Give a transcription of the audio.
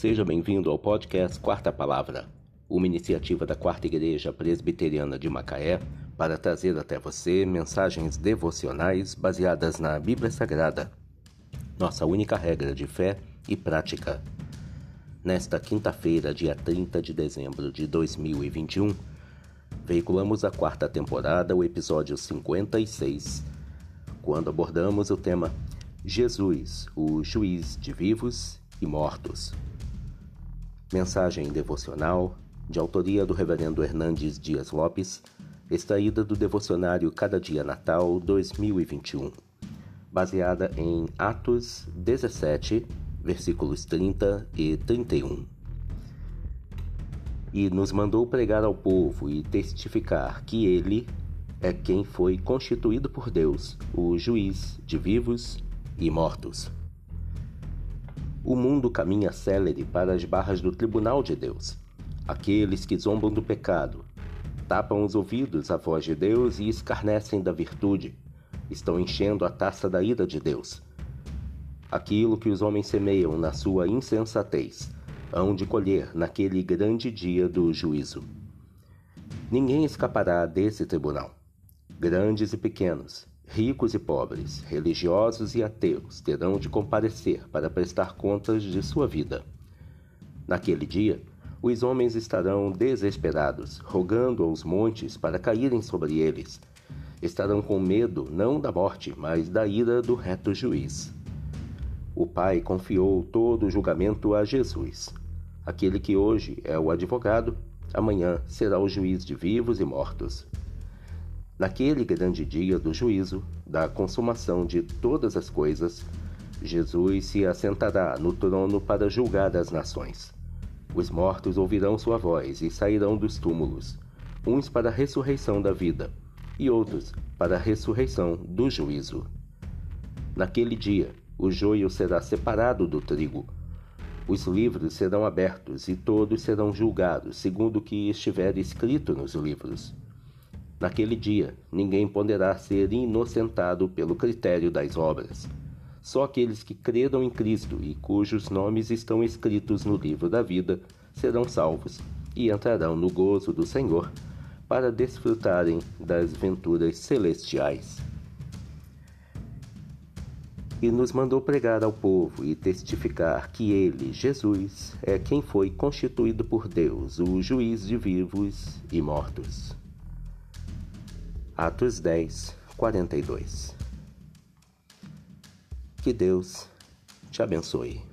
Seja bem-vindo ao podcast Quarta Palavra, uma iniciativa da Quarta Igreja Presbiteriana de Macaé para trazer até você mensagens devocionais baseadas na Bíblia Sagrada, nossa única regra de fé e prática. Nesta quinta-feira, dia 30 de dezembro de 2021, veiculamos a quarta temporada, o episódio 56, quando abordamos o tema Jesus, o juiz de vivos e mortos. Mensagem devocional de autoria do Reverendo Hernandes Dias Lopes, extraída do devocionário Cada Dia Natal 2021, baseada em Atos 17, versículos 30 e 31. E nos mandou pregar ao povo e testificar que ele é quem foi constituído por Deus, o juiz de vivos e mortos. O mundo caminha célere para as barras do tribunal de Deus. Aqueles que zombam do pecado, tapam os ouvidos à voz de Deus e escarnecem da virtude, estão enchendo a taça da ira de Deus. Aquilo que os homens semeiam na sua insensatez, hão de colher naquele grande dia do juízo. Ninguém escapará desse tribunal. Grandes e pequenos, Ricos e pobres, religiosos e ateus terão de comparecer para prestar contas de sua vida. Naquele dia, os homens estarão desesperados, rogando aos montes para caírem sobre eles. Estarão com medo não da morte, mas da ira do reto juiz. O Pai confiou todo o julgamento a Jesus. Aquele que hoje é o advogado, amanhã será o juiz de vivos e mortos. Naquele grande dia do juízo, da consumação de todas as coisas, Jesus se assentará no trono para julgar as nações. Os mortos ouvirão sua voz e sairão dos túmulos, uns para a ressurreição da vida, e outros para a ressurreição do juízo. Naquele dia, o joio será separado do trigo. Os livros serão abertos e todos serão julgados segundo o que estiver escrito nos livros. Naquele dia, ninguém poderá ser inocentado pelo critério das obras. Só aqueles que creram em Cristo e cujos nomes estão escritos no livro da vida serão salvos e entrarão no gozo do Senhor para desfrutarem das venturas celestiais. E nos mandou pregar ao povo e testificar que ele, Jesus, é quem foi constituído por Deus, o juiz de vivos e mortos. Atos 10, 42. Que Deus te abençoe.